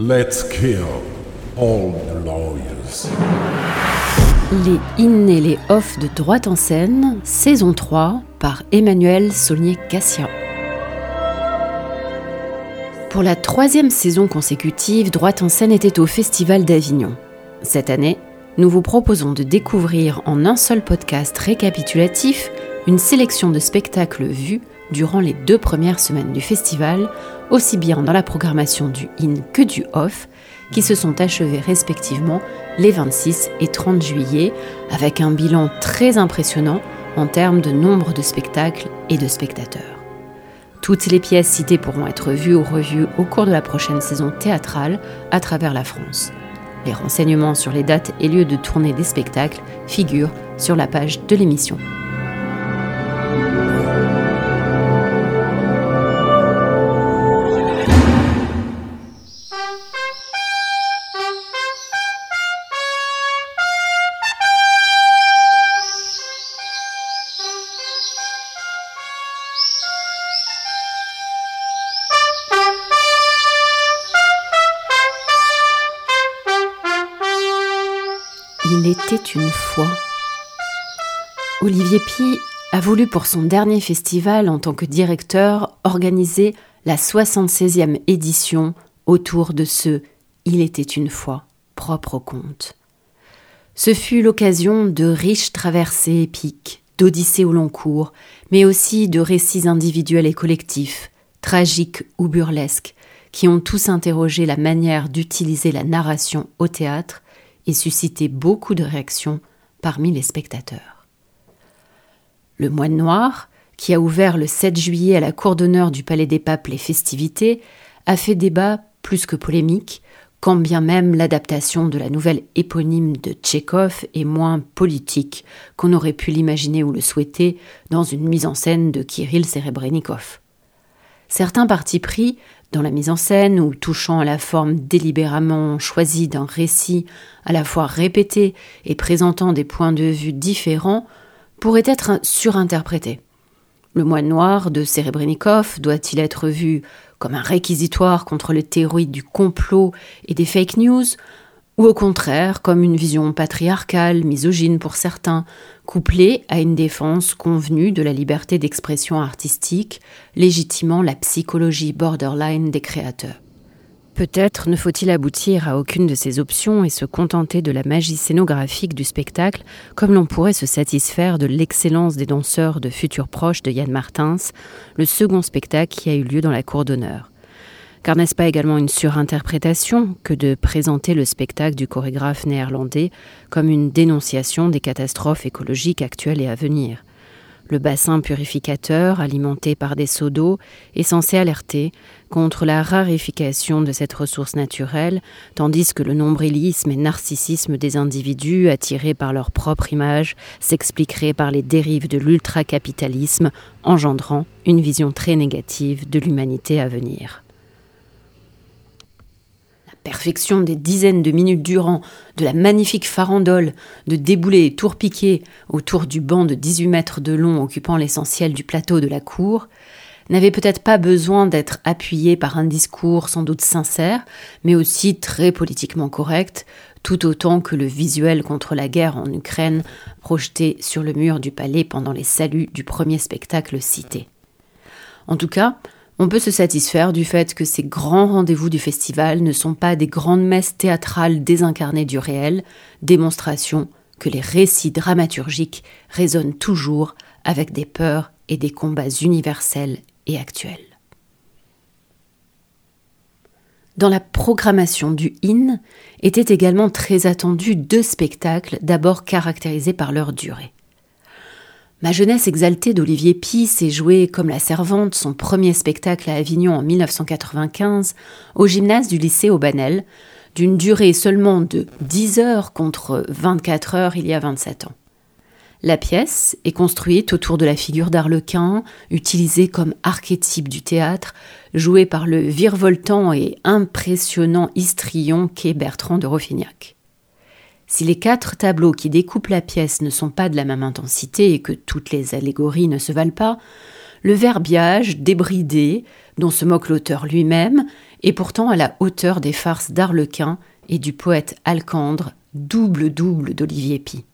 Let's kill all the lawyers. Les in et les off de Droite en scène, saison 3, par Emmanuel Saulnier-Cassia. Pour la troisième saison consécutive, Droite en scène était au Festival d'Avignon. Cette année, nous vous proposons de découvrir en un seul podcast récapitulatif une sélection de spectacles vus durant les deux premières semaines du festival, aussi bien dans la programmation du in que du off, qui se sont achevés respectivement les 26 et 30 juillet, avec un bilan très impressionnant en termes de nombre de spectacles et de spectateurs. Toutes les pièces citées pourront être vues ou revues au cours de la prochaine saison théâtrale à travers la France. Les renseignements sur les dates et lieux de tournée des spectacles figurent sur la page de l'émission. Était une fois. Olivier Pi a voulu pour son dernier festival en tant que directeur organiser la 76e édition autour de ce Il était une fois propre au conte. Ce fut l'occasion de riches traversées épiques, d'odyssées au long cours, mais aussi de récits individuels et collectifs, tragiques ou burlesques, qui ont tous interrogé la manière d'utiliser la narration au théâtre et suscité beaucoup de réactions parmi les spectateurs. Le Moine Noir, qui a ouvert le 7 juillet à la cour d'honneur du Palais des Papes les festivités, a fait débat plus que polémique, quand bien même l'adaptation de la nouvelle éponyme de Tchékov est moins politique qu'on aurait pu l'imaginer ou le souhaiter dans une mise en scène de Kirill Serebrennikov. Certains partis pris dans la mise en scène ou touchant à la forme délibérément choisie d'un récit à la fois répété et présentant des points de vue différents pourraient être surinterprétés. Le moine noir de Serebrennikov doit-il être vu comme un réquisitoire contre les théories du complot et des fake news, ou au contraire comme une vision patriarcale, misogyne pour certains, couplée à une défense convenue de la liberté d'expression artistique, légitimant la psychologie borderline des créateurs. Peut-être ne faut-il aboutir à aucune de ces options et se contenter de la magie scénographique du spectacle, comme l'on pourrait se satisfaire de l'excellence des danseurs de futurs proches de Yann Martins, le second spectacle qui a eu lieu dans la cour d'honneur. Car n'est-ce pas également une surinterprétation que de présenter le spectacle du chorégraphe néerlandais comme une dénonciation des catastrophes écologiques actuelles et à venir? Le bassin purificateur, alimenté par des seaux d'eau, est censé alerter contre la rarification de cette ressource naturelle, tandis que le nombrilisme et narcissisme des individus, attirés par leur propre image, s'expliquerait par les dérives de l'ultracapitalisme, engendrant une vision très négative de l'humanité à venir perfection des dizaines de minutes durant de la magnifique farandole de déboulés et tours piqués autour du banc de 18 mètres de long occupant l'essentiel du plateau de la cour, n'avait peut-être pas besoin d'être appuyé par un discours sans doute sincère, mais aussi très politiquement correct, tout autant que le visuel contre la guerre en Ukraine projeté sur le mur du palais pendant les saluts du premier spectacle cité. En tout cas, on peut se satisfaire du fait que ces grands rendez-vous du festival ne sont pas des grandes messes théâtrales désincarnées du réel, démonstration que les récits dramaturgiques résonnent toujours avec des peurs et des combats universels et actuels. Dans la programmation du IN étaient également très attendus deux spectacles d'abord caractérisés par leur durée. Ma jeunesse exaltée d'Olivier Py s'est jouée comme la servante son premier spectacle à Avignon en 1995 au gymnase du lycée Aubanel, d'une durée seulement de 10 heures contre 24 heures il y a 27 ans. La pièce est construite autour de la figure d'Arlequin, utilisée comme archétype du théâtre, jouée par le virevoltant et impressionnant histrion qu'est Bertrand de Roffignac. Si les quatre tableaux qui découpent la pièce ne sont pas de la même intensité et que toutes les allégories ne se valent pas, le verbiage débridé dont se moque l'auteur lui-même est pourtant à la hauteur des farces d'Arlequin et du poète Alcandre, double-double d'Olivier Py.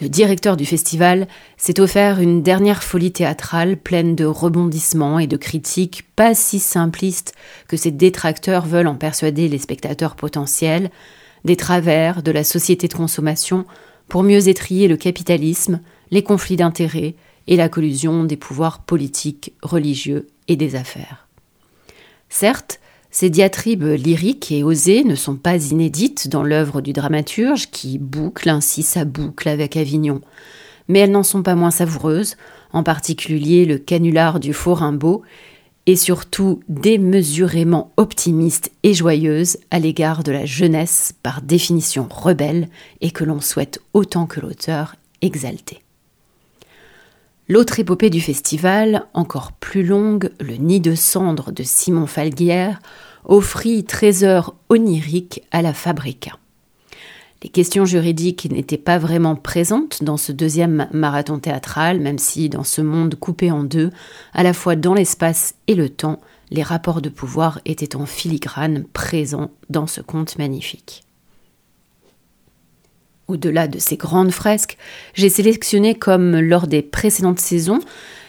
Le directeur du festival s'est offert une dernière folie théâtrale pleine de rebondissements et de critiques pas si simplistes que ses détracteurs veulent en persuader les spectateurs potentiels, des travers de la société de consommation pour mieux étrier le capitalisme, les conflits d'intérêts et la collusion des pouvoirs politiques, religieux et des affaires. Certes, ces diatribes lyriques et osées ne sont pas inédites dans l'œuvre du dramaturge qui boucle ainsi sa boucle avec Avignon, mais elles n'en sont pas moins savoureuses, en particulier le canular du faux Rimbaud, et surtout démesurément optimiste et joyeuse à l'égard de la jeunesse par définition rebelle et que l'on souhaite autant que l'auteur exalter. L'autre épopée du festival, encore plus longue, Le Nid de cendres de Simon Falguière, offrit trésor onirique à la Fabrica. Les questions juridiques n'étaient pas vraiment présentes dans ce deuxième marathon théâtral, même si dans ce monde coupé en deux, à la fois dans l'espace et le temps, les rapports de pouvoir étaient en filigrane présents dans ce conte magnifique. Au-delà de ces grandes fresques, j'ai sélectionné, comme lors des précédentes saisons,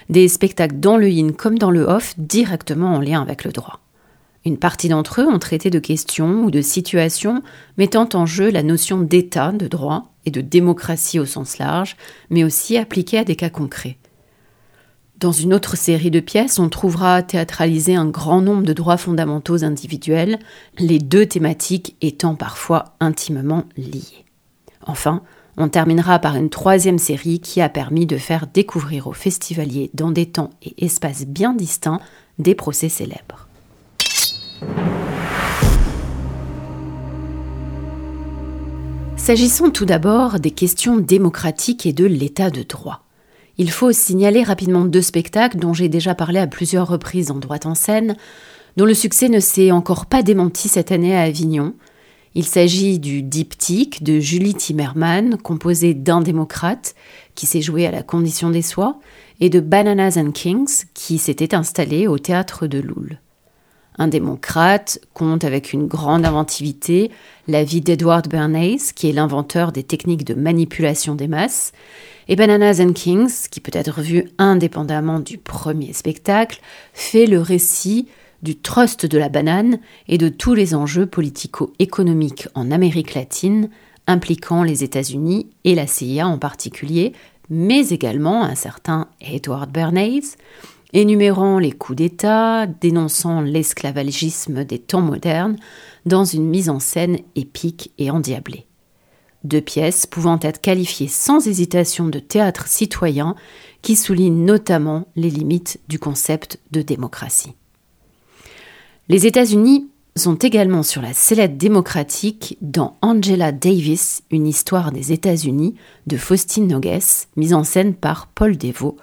des spectacles dans le yin comme dans le off, directement en lien avec le droit. Une partie d'entre eux ont traité de questions ou de situations mettant en jeu la notion d'État, de droit et de démocratie au sens large, mais aussi appliquée à des cas concrets. Dans une autre série de pièces, on trouvera théâtralisé un grand nombre de droits fondamentaux individuels, les deux thématiques étant parfois intimement liées. Enfin, on terminera par une troisième série qui a permis de faire découvrir aux festivaliers dans des temps et espaces bien distincts des procès célèbres. S'agissons tout d'abord des questions démocratiques et de l'état de droit. Il faut signaler rapidement deux spectacles dont j'ai déjà parlé à plusieurs reprises en droite en scène, dont le succès ne s'est encore pas démenti cette année à Avignon, il s'agit du diptyque de Julie Timmerman, composé d'un démocrate qui s'est joué à la condition des soies, et de Bananas and Kings, qui s'était installé au théâtre de Loul. Un démocrate compte avec une grande inventivité la vie d'Edward Bernays, qui est l'inventeur des techniques de manipulation des masses, et Bananas and Kings, qui peut être vu indépendamment du premier spectacle, fait le récit du trust de la banane et de tous les enjeux politico-économiques en Amérique latine, impliquant les États-Unis et la CIA en particulier, mais également un certain Edward Bernays, énumérant les coups d'État, dénonçant l'esclavagisme des temps modernes, dans une mise en scène épique et endiablée. Deux pièces pouvant être qualifiées sans hésitation de théâtre citoyen, qui soulignent notamment les limites du concept de démocratie. Les États-Unis sont également sur la sellette démocratique dans Angela Davis, une histoire des États-Unis de Faustine Nogues, mise en scène par Paul Devaux,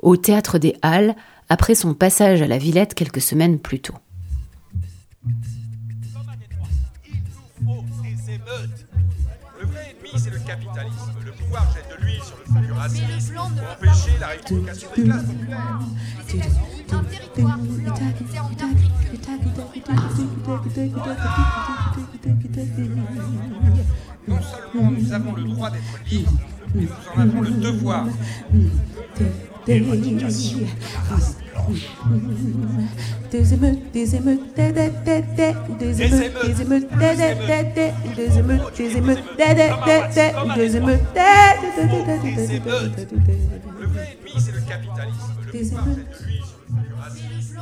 au Théâtre des Halles après son passage à la Villette quelques semaines plus tôt. Le vrai ennemi, c'est le capitalisme. Le pouvoir jette de l'huile sur le feu du racisme pour empêcher la des classes. Non seulement nous avons le droit d'être libres, mais nous en avons le devoir. Éradication race blanche. Des émeutes, des émeutes, des émeutes, des émeutes, des émeutes, des émeutes, des émeutes, des émeutes, Le vrai ennemi, c'est le capitalisme. C'est le racisme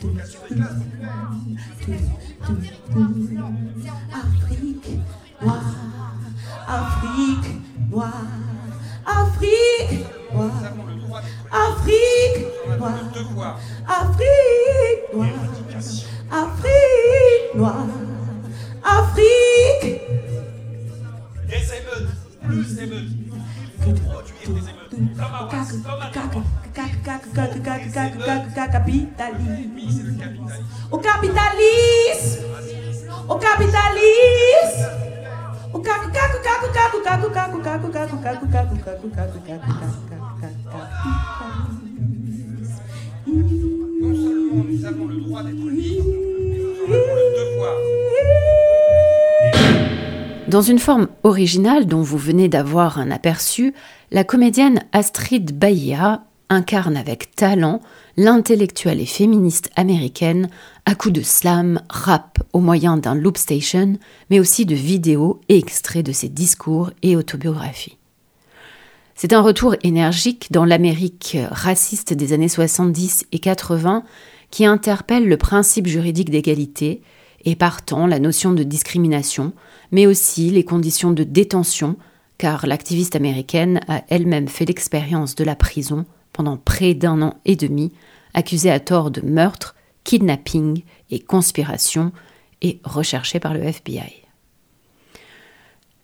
pour empêcher la des. Afrique noire, Afrique noire, Afrique noire, Afrique noire, Afrique noire, Afrique noire, Afrique. Des émeutes, plus d'émeutes. Il faut produire des émeutes. Comme à Caen. Au capitalisme, au capitalisme, au caco Dans une forme originale dont vous venez d'avoir un aperçu, la comédienne Astrid Bahia incarne avec talent l'intellectuelle et féministe américaine à coups de slam, rap au moyen d'un loop station, mais aussi de vidéos et extraits de ses discours et autobiographies. C'est un retour énergique dans l'Amérique raciste des années 70 et 80 qui interpelle le principe juridique d'égalité et partant la notion de discrimination, mais aussi les conditions de détention, car l'activiste américaine a elle-même fait l'expérience de la prison pendant près d'un an et demi, accusée à tort de meurtre, kidnapping et conspiration, et recherchée par le FBI.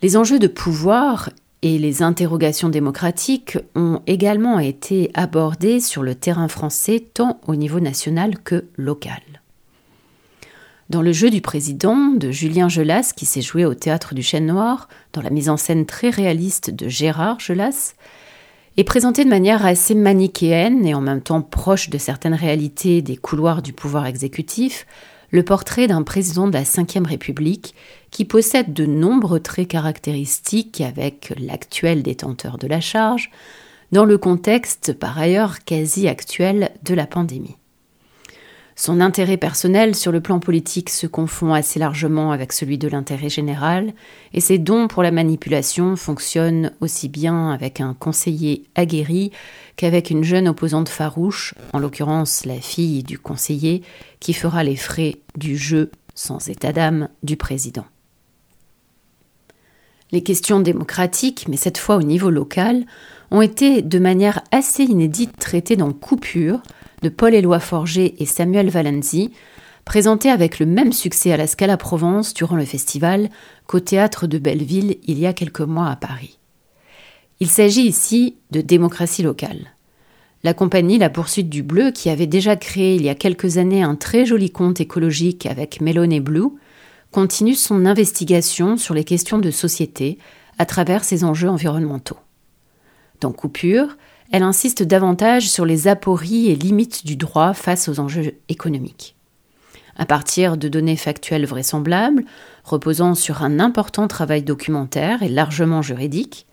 Les enjeux de pouvoir et les interrogations démocratiques ont également été abordés sur le terrain français tant au niveau national que local. Dans le jeu du président de Julien Gelas, qui s'est joué au théâtre du Chêne Noir, dans la mise en scène très réaliste de Gérard Gelas, est présenté de manière assez manichéenne et en même temps proche de certaines réalités des couloirs du pouvoir exécutif, le portrait d'un président de la Ve République qui possède de nombreux traits caractéristiques avec l'actuel détenteur de la charge, dans le contexte par ailleurs quasi actuel de la pandémie. Son intérêt personnel sur le plan politique se confond assez largement avec celui de l'intérêt général, et ses dons pour la manipulation fonctionnent aussi bien avec un conseiller aguerri qu'avec une jeune opposante farouche, en l'occurrence la fille du conseiller, qui fera les frais du jeu sans état d'âme du président. Les questions démocratiques, mais cette fois au niveau local, ont été de manière assez inédite traitées dans Coupure, de Paul-Éloi Forger et Samuel Valenzi, présenté avec le même succès à la Scala Provence durant le festival qu'au théâtre de Belleville il y a quelques mois à Paris. Il s'agit ici de démocratie locale. La compagnie La Poursuite du Bleu, qui avait déjà créé il y a quelques années un très joli conte écologique avec Melon Blue, continue son investigation sur les questions de société à travers ses enjeux environnementaux. Dans Coupure, elle insiste davantage sur les apories et limites du droit face aux enjeux économiques. À partir de données factuelles vraisemblables, reposant sur un important travail documentaire et largement juridique,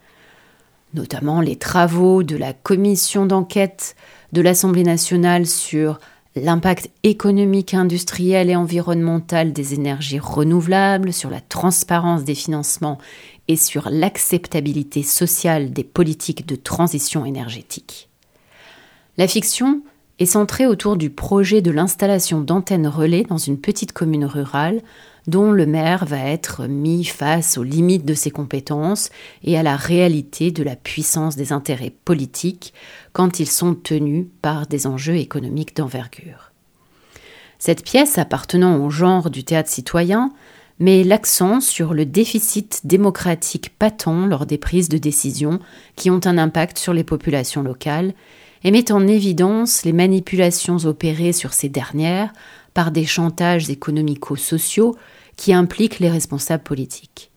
notamment les travaux de la commission d'enquête de l'Assemblée nationale sur l'impact économique, industriel et environnemental des énergies renouvelables, sur la transparence des financements et sur l'acceptabilité sociale des politiques de transition énergétique. La fiction est centrée autour du projet de l'installation d'antennes relais dans une petite commune rurale dont le maire va être mis face aux limites de ses compétences et à la réalité de la puissance des intérêts politiques quand ils sont tenus par des enjeux économiques d'envergure. Cette pièce appartenant au genre du théâtre citoyen met l'accent sur le déficit démocratique patent lors des prises de décision qui ont un impact sur les populations locales et met en évidence les manipulations opérées sur ces dernières par des chantages économico-sociaux qui impliquent les responsables politiques.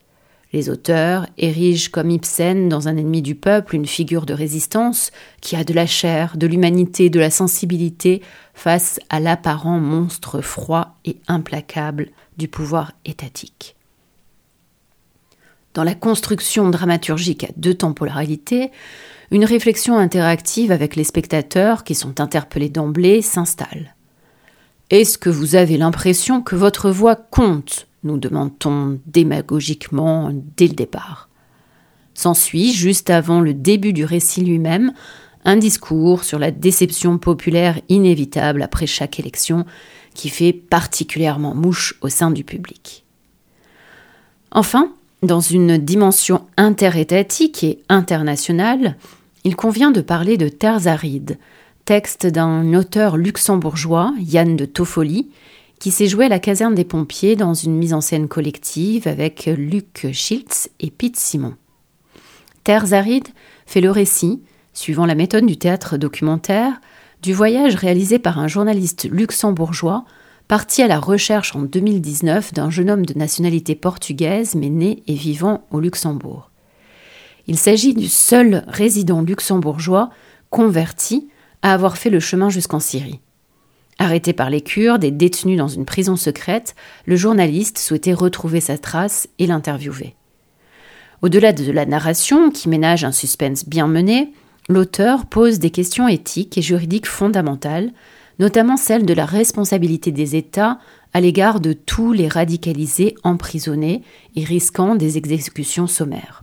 Les auteurs érigent comme Ibsen dans un ennemi du peuple une figure de résistance qui a de la chair, de l'humanité, de la sensibilité face à l'apparent monstre froid et implacable du pouvoir étatique. Dans la construction dramaturgique à deux temporalités, une réflexion interactive avec les spectateurs qui sont interpellés d'emblée s'installe. Est-ce que vous avez l'impression que votre voix compte nous demande-t-on démagogiquement dès le départ. S'ensuit, juste avant le début du récit lui-même, un discours sur la déception populaire inévitable après chaque élection qui fait particulièrement mouche au sein du public. Enfin, dans une dimension interétatique et internationale, il convient de parler de Terres arides, texte d'un auteur luxembourgeois, Yann de Toffoli, qui s'est joué à la caserne des pompiers dans une mise en scène collective avec Luc Schiltz et Pete Simon. Terres arides fait le récit, suivant la méthode du théâtre documentaire, du voyage réalisé par un journaliste luxembourgeois parti à la recherche en 2019 d'un jeune homme de nationalité portugaise mais né et vivant au Luxembourg. Il s'agit du seul résident luxembourgeois converti à avoir fait le chemin jusqu'en Syrie. Arrêté par les Kurdes et détenu dans une prison secrète, le journaliste souhaitait retrouver sa trace et l'interviewer. Au-delà de la narration, qui ménage un suspense bien mené, l'auteur pose des questions éthiques et juridiques fondamentales, notamment celle de la responsabilité des États à l'égard de tous les radicalisés emprisonnés et risquant des exécutions sommaires.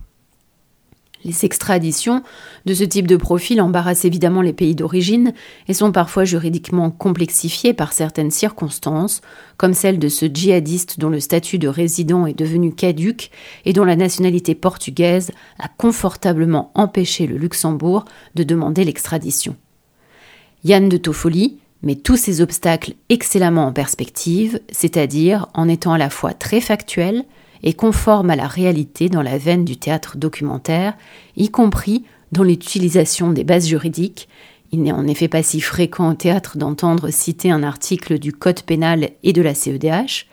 Les extraditions de ce type de profil embarrassent évidemment les pays d'origine et sont parfois juridiquement complexifiées par certaines circonstances, comme celle de ce djihadiste dont le statut de résident est devenu caduque et dont la nationalité portugaise a confortablement empêché le Luxembourg de demander l'extradition. Yann de Toffoli met tous ces obstacles excellemment en perspective, c'est-à-dire en étant à la fois très factuel, et conforme à la réalité dans la veine du théâtre documentaire, y compris dans l'utilisation des bases juridiques. Il n'est en effet pas si fréquent au théâtre d'entendre citer un article du Code pénal et de la CEDH,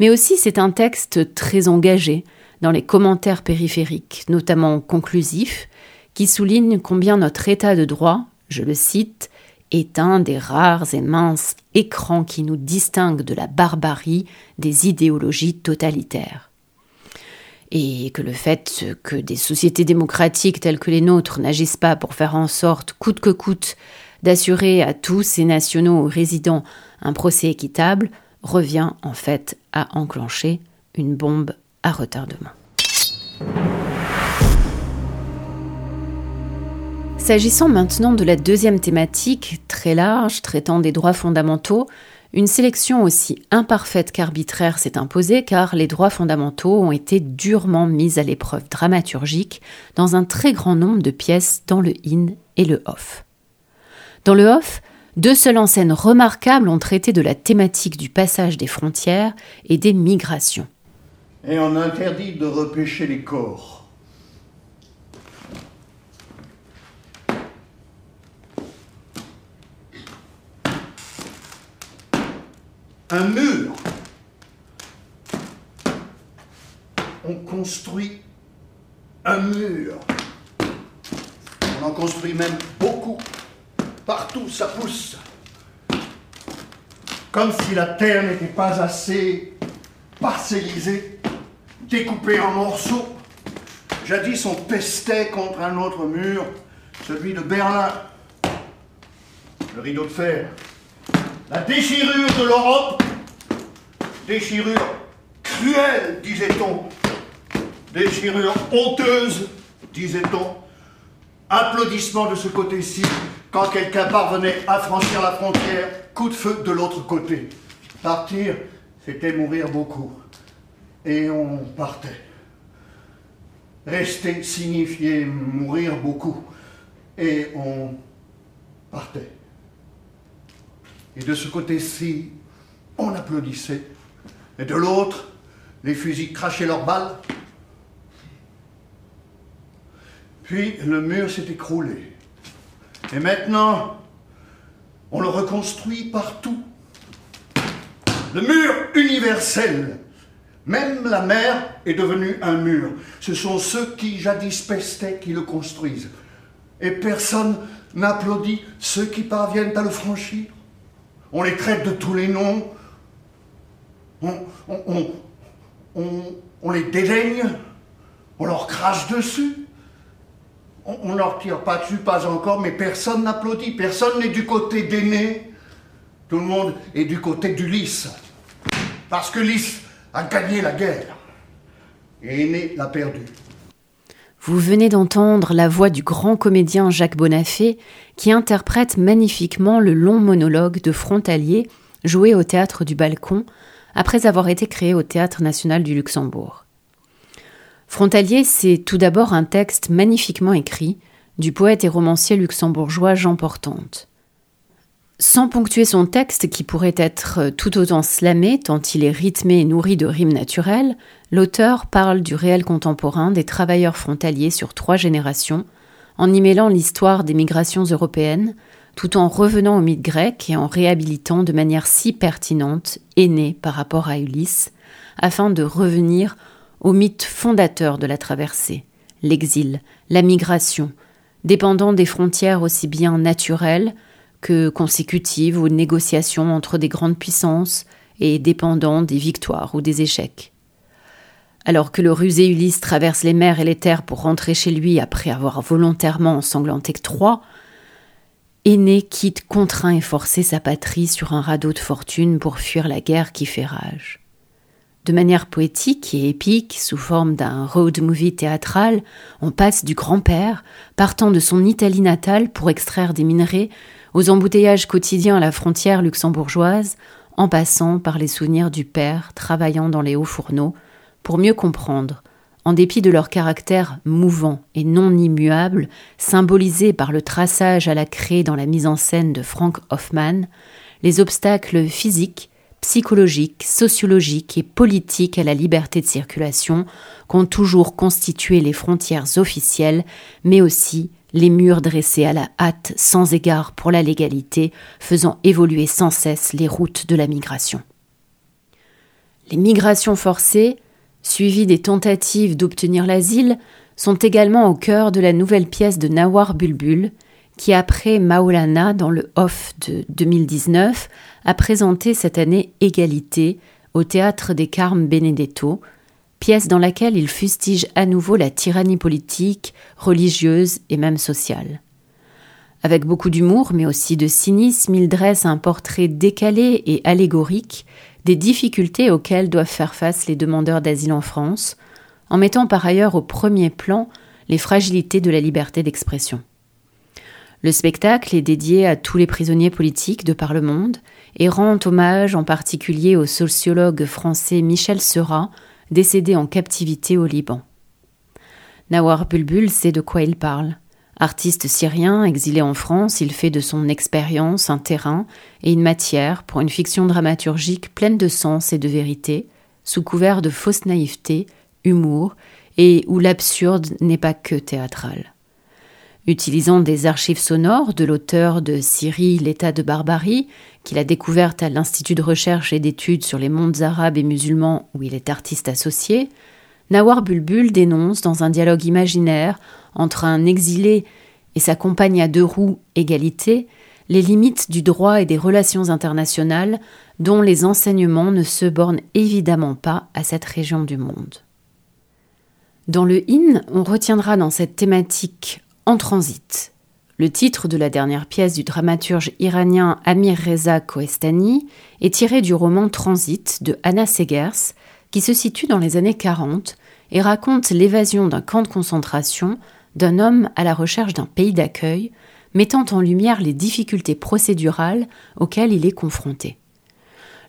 mais aussi c'est un texte très engagé dans les commentaires périphériques, notamment conclusifs, qui souligne combien notre état de droit, je le cite, est un des rares et minces écrans qui nous distinguent de la barbarie des idéologies totalitaires et que le fait que des sociétés démocratiques telles que les nôtres n'agissent pas pour faire en sorte, coûte que coûte, d'assurer à tous ces nationaux résidents un procès équitable revient en fait à enclencher une bombe à retardement. S'agissant maintenant de la deuxième thématique, très large, traitant des droits fondamentaux, une sélection aussi imparfaite qu'arbitraire s'est imposée car les droits fondamentaux ont été durement mis à l'épreuve dramaturgique dans un très grand nombre de pièces dans le in et le off. Dans le off, deux seules en remarquables ont traité de la thématique du passage des frontières et des migrations. Et on interdit de repêcher les corps. Un mur. On construit un mur. On en construit même beaucoup. Partout, ça pousse. Comme si la terre n'était pas assez parcellisée, découpée en morceaux. Jadis, on pestait contre un autre mur, celui de Berlin. Le rideau de fer. La déchirure de l'Europe, déchirure cruelle, disait-on, déchirure honteuse, disait-on, applaudissement de ce côté-ci quand quelqu'un parvenait à franchir la frontière, coup de feu de l'autre côté. Partir, c'était mourir beaucoup. Et on partait. Rester signifiait mourir beaucoup. Et on partait. Et de ce côté-ci, on applaudissait. Et de l'autre, les fusils crachaient leurs balles. Puis le mur s'est écroulé. Et maintenant, on le reconstruit partout. Le mur universel. Même la mer est devenue un mur. Ce sont ceux qui jadis pestaient qui le construisent. Et personne n'applaudit ceux qui parviennent à le franchir. On les traite de tous les noms. On, les dédaigne. On leur crache dessus. On ne leur tire pas dessus, pas encore, mais personne n'applaudit. Personne n'est du côté d'aîné. Tout le monde est du côté d'Ulysse. Parce que Lys a gagné la guerre. Et Aîné l'a perdue. Vous venez d'entendre la voix du grand comédien Jacques Bonafé qui interprète magnifiquement le long monologue de Frontalier joué au théâtre du Balcon après avoir été créé au Théâtre national du Luxembourg. Frontalier, c'est tout d'abord un texte magnifiquement écrit du poète et romancier luxembourgeois Jean Portante. Sans ponctuer son texte, qui pourrait être tout autant slamé tant il est rythmé et nourri de rimes naturelles, l'auteur parle du réel contemporain des travailleurs frontaliers sur trois générations, en y mêlant l'histoire des migrations européennes, tout en revenant au mythe grec et en réhabilitant de manière si pertinente Aîné par rapport à Ulysse, afin de revenir au mythe fondateur de la traversée, l'exil, la migration, dépendant des frontières aussi bien naturelles que consécutives aux négociations entre des grandes puissances et dépendant des victoires ou des échecs. Alors que le rusé Ulysse traverse les mers et les terres pour rentrer chez lui après avoir volontairement ensanglanté Troie, Aîné quitte contraint et forcé sa patrie sur un radeau de fortune pour fuir la guerre qui fait rage. De manière poétique et épique, sous forme d'un road movie théâtral, on passe du grand-père, partant de son Italie natale pour extraire des minerais, aux embouteillages quotidiens à la frontière luxembourgeoise, en passant par les souvenirs du père travaillant dans les hauts fourneaux, pour mieux comprendre, en dépit de leur caractère mouvant et non immuable, symbolisé par le traçage à la craie dans la mise en scène de Frank Hoffman, les obstacles physiques, psychologiques, sociologiques et politiques à la liberté de circulation qu'ont toujours constitué les frontières officielles, mais aussi les murs dressés à la hâte sans égard pour la légalité, faisant évoluer sans cesse les routes de la migration. Les migrations forcées, suivies des tentatives d'obtenir l'asile, sont également au cœur de la nouvelle pièce de Nawar Bulbul, qui, après Maolana dans le Off de 2019, a présenté cette année Égalité au théâtre des Carmes Benedetto, pièce dans laquelle il fustige à nouveau la tyrannie politique, religieuse et même sociale. Avec beaucoup d'humour, mais aussi de cynisme, il dresse un portrait décalé et allégorique des difficultés auxquelles doivent faire face les demandeurs d'asile en France, en mettant par ailleurs au premier plan les fragilités de la liberté d'expression. Le spectacle est dédié à tous les prisonniers politiques de par le monde et rend hommage en particulier au sociologue français Michel Seurat, décédé en captivité au Liban. Nawar Bulbul sait de quoi il parle. Artiste syrien exilé en France, il fait de son expérience un terrain et une matière pour une fiction dramaturgique pleine de sens et de vérité, sous couvert de fausse naïveté, humour, et où l'absurde n'est pas que théâtral. Utilisant des archives sonores de l'auteur de Syrie, l'état de barbarie, qu'il a découverte à l'Institut de recherche et d'études sur les mondes arabes et musulmans où il est artiste associé, Nawar Bulbul dénonce dans un dialogue imaginaire entre un exilé et sa compagne à deux roues égalité les limites du droit et des relations internationales dont les enseignements ne se bornent évidemment pas à cette région du monde. Dans le IN, on retiendra dans cette thématique en transit. Le titre de la dernière pièce du dramaturge iranien Amir Reza Kohestani est tiré du roman Transit de Anna Segers, qui se situe dans les années 40 et raconte l'évasion d'un camp de concentration d'un homme à la recherche d'un pays d'accueil, mettant en lumière les difficultés procédurales auxquelles il est confronté.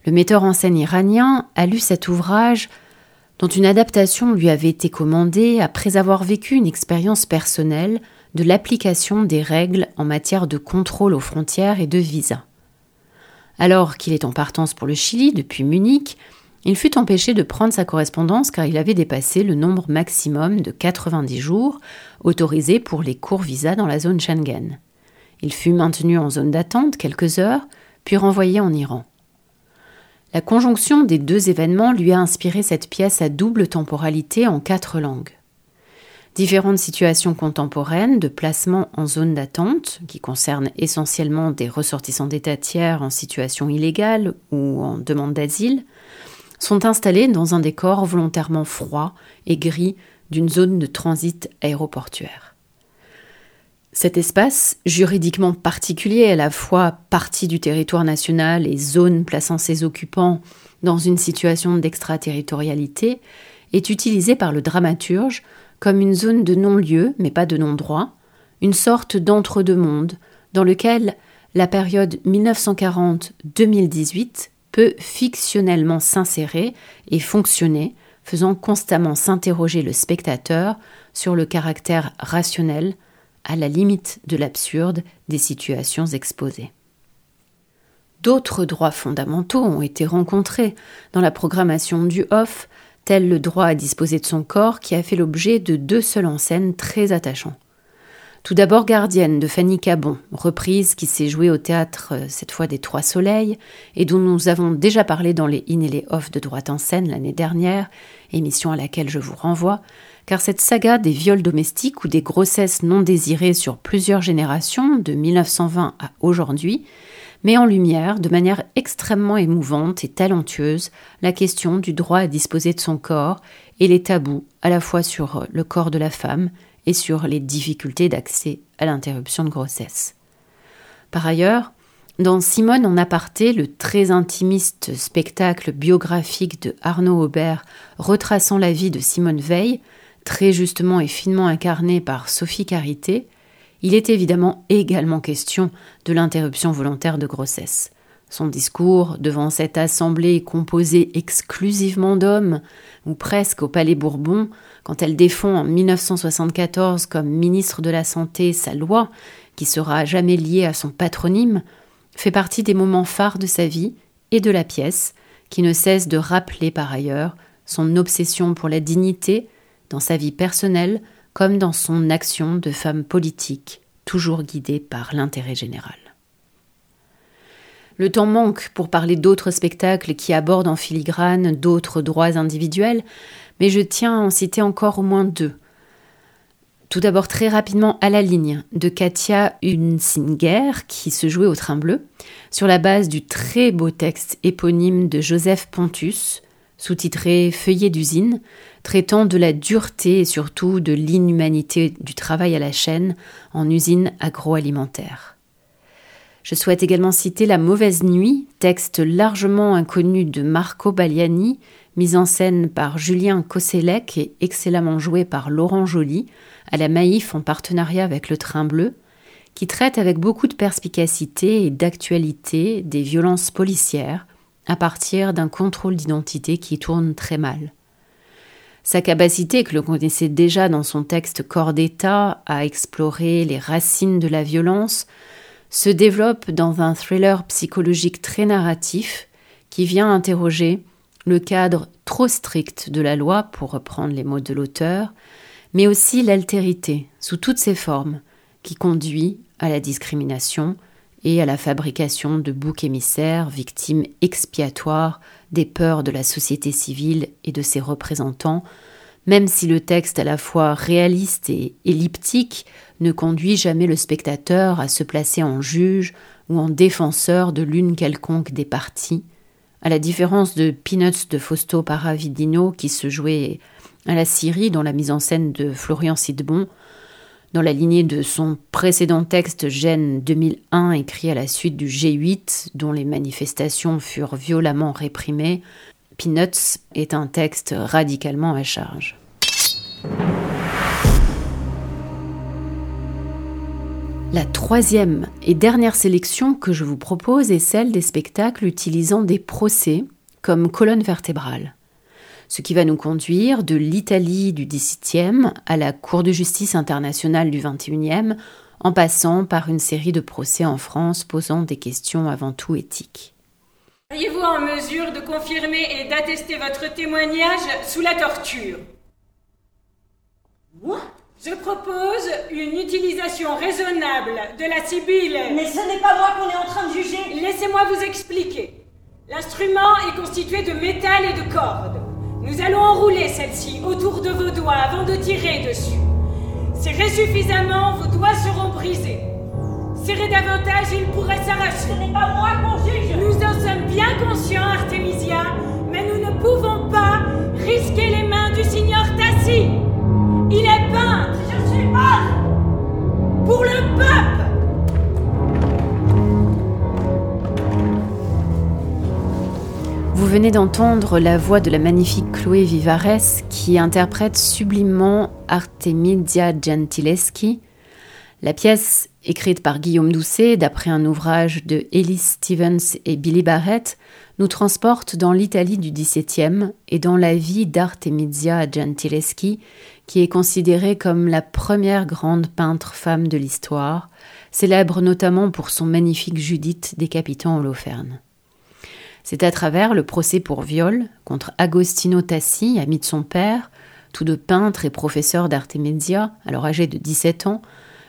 Le metteur en scène iranien a lu cet ouvrage dont une adaptation lui avait été commandée après avoir vécu une expérience personnelle de l'application des règles en matière de contrôle aux frontières et de visa. Alors qu'il est en partance pour le Chili depuis Munich, il fut empêché de prendre sa correspondance car il avait dépassé le nombre maximum de 90 jours autorisés pour les courts visas dans la zone Schengen. Il fut maintenu en zone d'attente quelques heures, puis renvoyé en Iran. La conjonction des deux événements lui a inspiré cette pièce à double temporalité en quatre langues. Différentes situations contemporaines de placement en zone d'attente, qui concernent essentiellement des ressortissants d'État tiers en situation illégale ou en demande d'asile, sont installés dans un décor volontairement froid et gris d'une zone de transit aéroportuaire. Cet espace, juridiquement particulier, à la fois partie du territoire national et zone plaçant ses occupants dans une situation d'extraterritorialité, est utilisé par le dramaturge comme une zone de non-lieu, mais pas de non-droit, une sorte d'entre-deux-mondes, dans lequel la période 1940-2018 peut fictionnellement s'insérer et fonctionner, faisant constamment s'interroger le spectateur sur le caractère rationnel, à la limite de l'absurde, des situations exposées. D'autres droits fondamentaux ont été rencontrés dans la programmation du OFF, le droit à disposer de son corps qui a fait l'objet de deux seuls en scène très attachants? Tout d'abord Gardienne de Fanny Cabon, reprise qui s'est jouée au théâtre euh, cette fois des Trois Soleils et dont nous avons déjà parlé dans les in et les off de droite en scène l'année dernière, émission à laquelle je vous renvoie, car cette saga des viols domestiques ou des grossesses non désirées sur plusieurs générations, de 1920 à aujourd'hui, met en lumière, de manière extrêmement émouvante et talentueuse, la question du droit à disposer de son corps et les tabous à la fois sur le corps de la femme et sur les difficultés d'accès à l'interruption de grossesse. Par ailleurs, dans Simone en aparté, le très intimiste spectacle biographique de Arnaud Aubert retraçant la vie de Simone Veil, très justement et finement incarné par Sophie Carité, il est évidemment également question de l'interruption volontaire de grossesse. Son discours devant cette assemblée composée exclusivement d'hommes, ou presque au Palais Bourbon, quand elle défend en 1974 comme ministre de la Santé sa loi, qui sera jamais liée à son patronyme, fait partie des moments phares de sa vie et de la pièce, qui ne cesse de rappeler par ailleurs son obsession pour la dignité dans sa vie personnelle comme dans son action de femme politique, toujours guidée par l'intérêt général. Le temps manque pour parler d'autres spectacles qui abordent en filigrane d'autres droits individuels, mais je tiens à en citer encore au moins deux. Tout d'abord très rapidement à la ligne de Katia Hunsinger qui se jouait au train bleu, sur la base du très beau texte éponyme de Joseph Pontus, sous-titré Feuillet d'usine, traitant de la dureté et surtout de l'inhumanité du travail à la chaîne en usine agroalimentaire. Je souhaite également citer La mauvaise nuit, texte largement inconnu de Marco Baliani, mis en scène par Julien Kosselec et excellemment joué par Laurent Joly, à la Maïf en partenariat avec le Train Bleu, qui traite avec beaucoup de perspicacité et d'actualité des violences policières à partir d'un contrôle d'identité qui tourne très mal. Sa capacité, que l'on connaissait déjà dans son texte Corps d'État, à explorer les racines de la violence, se développe dans un thriller psychologique très narratif qui vient interroger le cadre trop strict de la loi, pour reprendre les mots de l'auteur, mais aussi l'altérité, sous toutes ses formes, qui conduit à la discrimination et à la fabrication de boucs émissaires, victimes expiatoires des peurs de la société civile et de ses représentants, même si le texte à la fois réaliste et elliptique ne conduit jamais le spectateur à se placer en juge ou en défenseur de l'une quelconque des parties, à la différence de Peanuts de Fausto Paravidino qui se jouait à la Syrie dans la mise en scène de Florian Sidbon, dans la lignée de son précédent texte Gênes 2001 écrit à la suite du G8 dont les manifestations furent violemment réprimées, Peanuts est un texte radicalement à charge. La troisième et dernière sélection que je vous propose est celle des spectacles utilisant des procès comme colonne vertébrale. Ce qui va nous conduire de l'Italie du XVIIe à la Cour de justice internationale du XXIe, en passant par une série de procès en France posant des questions avant tout éthiques. Seriez-vous en mesure de confirmer et d'attester votre témoignage sous la torture? Moi? Je propose une utilisation raisonnable de la sibylle. Mais ce n'est pas moi qu'on est en train de juger. Laissez-moi vous expliquer. L'instrument est constitué de métal et de cordes. Nous allons enrouler celle-ci autour de vos doigts avant de tirer dessus. Serrez suffisamment, vos doigts seront brisés. Serrez davantage, il pourrait s'arracher. Ce n'est pas moi qu'on juge. Nous en sommes bien conscients, Artemisia, mais nous ne pouvons pas risquer les mains du signor Tassi. Venez d'entendre la voix de la magnifique Chloé Vivares qui interprète sublimement Artemisia Gentileschi. La pièce, écrite par Guillaume Doucet d'après un ouvrage de Ellis Stevens et Billy Barrett, nous transporte dans l'Italie du XVIIe et dans la vie d'Artemisia Gentileschi, qui est considérée comme la première grande peintre femme de l'histoire, célèbre notamment pour son magnifique Judith décapitant Holoferne. C'est à travers le procès pour viol contre Agostino Tassi, ami de son père, tous deux peintres et professeurs d'Artemisia, alors âgé de 17 ans,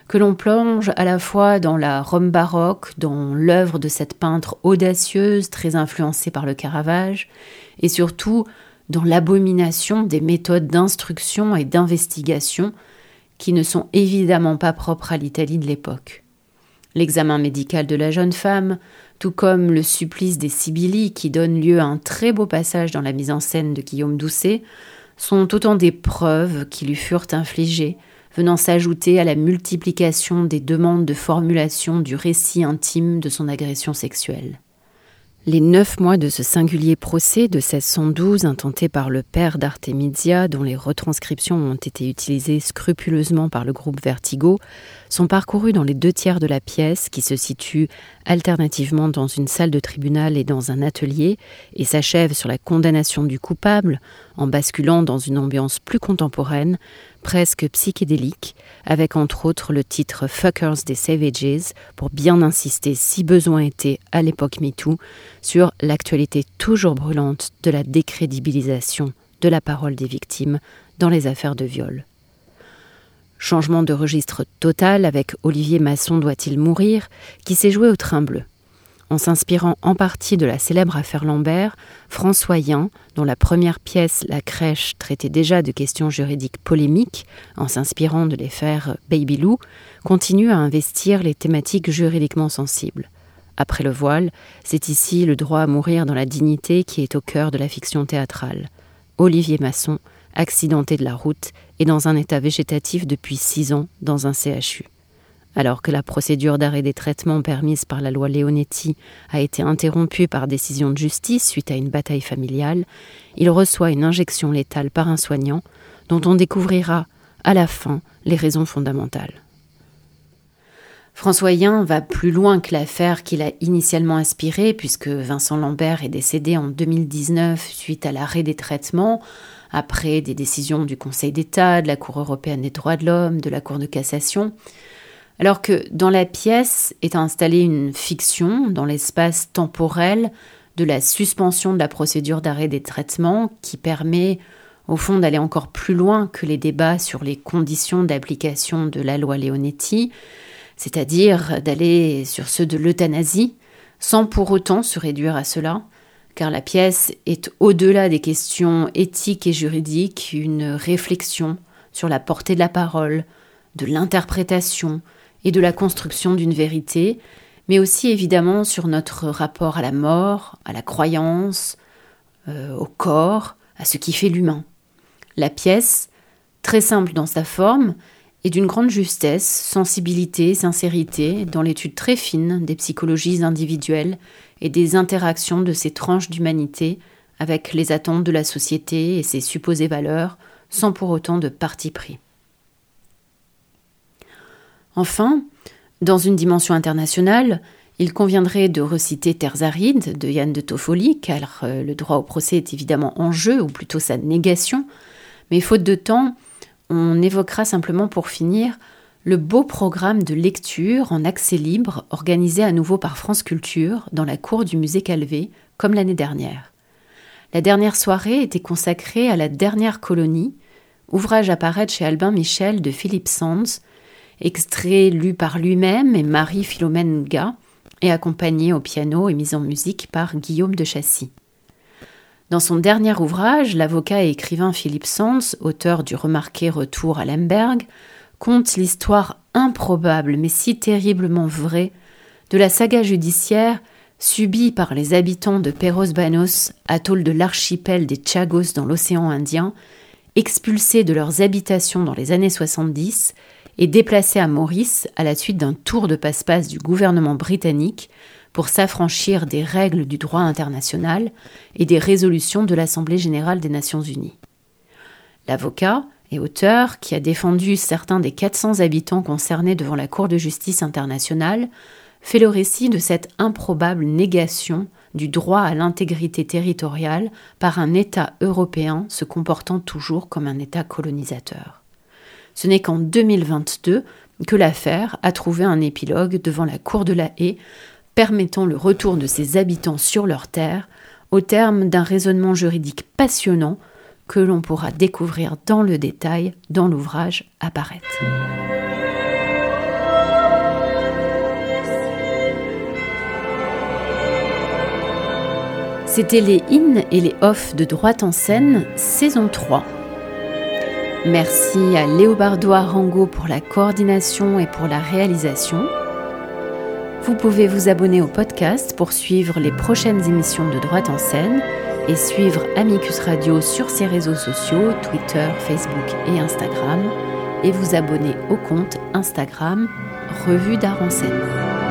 que l'on plonge à la fois dans la Rome baroque, dans l'œuvre de cette peintre audacieuse, très influencée par le Caravage, et surtout dans l'abomination des méthodes d'instruction et d'investigation qui ne sont évidemment pas propres à l'Italie de l'époque. L'examen médical de la jeune femme, tout comme le supplice des Sibylli qui donne lieu à un très beau passage dans la mise en scène de Guillaume Doucet, sont autant des preuves qui lui furent infligées, venant s'ajouter à la multiplication des demandes de formulation du récit intime de son agression sexuelle. Les neuf mois de ce singulier procès de 1612 intenté par le père d'Artemisia, dont les retranscriptions ont été utilisées scrupuleusement par le groupe Vertigo, sont parcourus dans les deux tiers de la pièce, qui se situe alternativement dans une salle de tribunal et dans un atelier, et s'achève sur la condamnation du coupable, en basculant dans une ambiance plus contemporaine, presque psychédélique, avec entre autres le titre Fuckers des Savages, pour bien insister, si besoin était à l'époque MeToo, sur l'actualité toujours brûlante de la décrédibilisation de la parole des victimes dans les affaires de viol. Changement de registre total avec Olivier Masson doit-il mourir, qui s'est joué au train bleu en s'inspirant en partie de la célèbre affaire Lambert, François Yen, dont la première pièce, La crèche, traitait déjà de questions juridiques polémiques, en s'inspirant de l'affaire Baby Lou, continue à investir les thématiques juridiquement sensibles. Après le voile, c'est ici le droit à mourir dans la dignité qui est au cœur de la fiction théâtrale. Olivier Masson, accidenté de la route, est dans un état végétatif depuis six ans dans un CHU. Alors que la procédure d'arrêt des traitements permise par la loi Leonetti a été interrompue par décision de justice suite à une bataille familiale, il reçoit une injection létale par un soignant dont on découvrira à la fin les raisons fondamentales. François Yen va plus loin que l'affaire qu'il a initialement inspirée, puisque Vincent Lambert est décédé en 2019 suite à l'arrêt des traitements, après des décisions du Conseil d'État, de la Cour européenne des droits de l'homme, de la Cour de cassation alors que dans la pièce est installée une fiction dans l'espace temporel de la suspension de la procédure d'arrêt des traitements qui permet au fond d'aller encore plus loin que les débats sur les conditions d'application de la loi Leonetti, c'est-à-dire d'aller sur ceux de l'euthanasie, sans pour autant se réduire à cela, car la pièce est au-delà des questions éthiques et juridiques une réflexion sur la portée de la parole, de l'interprétation, et de la construction d'une vérité, mais aussi évidemment sur notre rapport à la mort, à la croyance, euh, au corps, à ce qui fait l'humain. La pièce, très simple dans sa forme, est d'une grande justesse, sensibilité, sincérité dans l'étude très fine des psychologies individuelles et des interactions de ces tranches d'humanité avec les attentes de la société et ses supposées valeurs, sans pour autant de parti pris. Enfin, dans une dimension internationale, il conviendrait de reciter Terres arides de Yann de Toffoli, car euh, le droit au procès est évidemment en jeu, ou plutôt sa négation. Mais faute de temps, on évoquera simplement pour finir le beau programme de lecture en accès libre organisé à nouveau par France Culture dans la cour du musée Calvé, comme l'année dernière. La dernière soirée était consacrée à la dernière colonie, ouvrage à chez Albin Michel de Philippe Sands, extrait lu par lui-même et Marie-Philomène Ga, et accompagné au piano et mis en musique par Guillaume de Chassis. Dans son dernier ouvrage, l'avocat et écrivain Philippe Sands, auteur du remarqué Retour à Lemberg, conte l'histoire improbable mais si terriblement vraie de la saga judiciaire subie par les habitants de Perros Banos, atoll de l'archipel des Chagos dans l'océan Indien, expulsés de leurs habitations dans les années 70 et déplacé à Maurice à la suite d'un tour de passe-passe du gouvernement britannique pour s'affranchir des règles du droit international et des résolutions de l'Assemblée générale des Nations unies. L'avocat et auteur, qui a défendu certains des 400 habitants concernés devant la Cour de justice internationale, fait le récit de cette improbable négation du droit à l'intégrité territoriale par un État européen se comportant toujours comme un État colonisateur. Ce n'est qu'en 2022 que l'affaire a trouvé un épilogue devant la Cour de la Haye, permettant le retour de ses habitants sur leurs terres, au terme d'un raisonnement juridique passionnant que l'on pourra découvrir dans le détail dans l'ouvrage Apparaître. C'était les in et les off de Droite en scène, saison 3. Merci à Léobardo Arango pour la coordination et pour la réalisation. Vous pouvez vous abonner au podcast pour suivre les prochaines émissions de Droite en scène et suivre Amicus Radio sur ses réseaux sociaux, Twitter, Facebook et Instagram, et vous abonner au compte Instagram Revue d'Art en scène.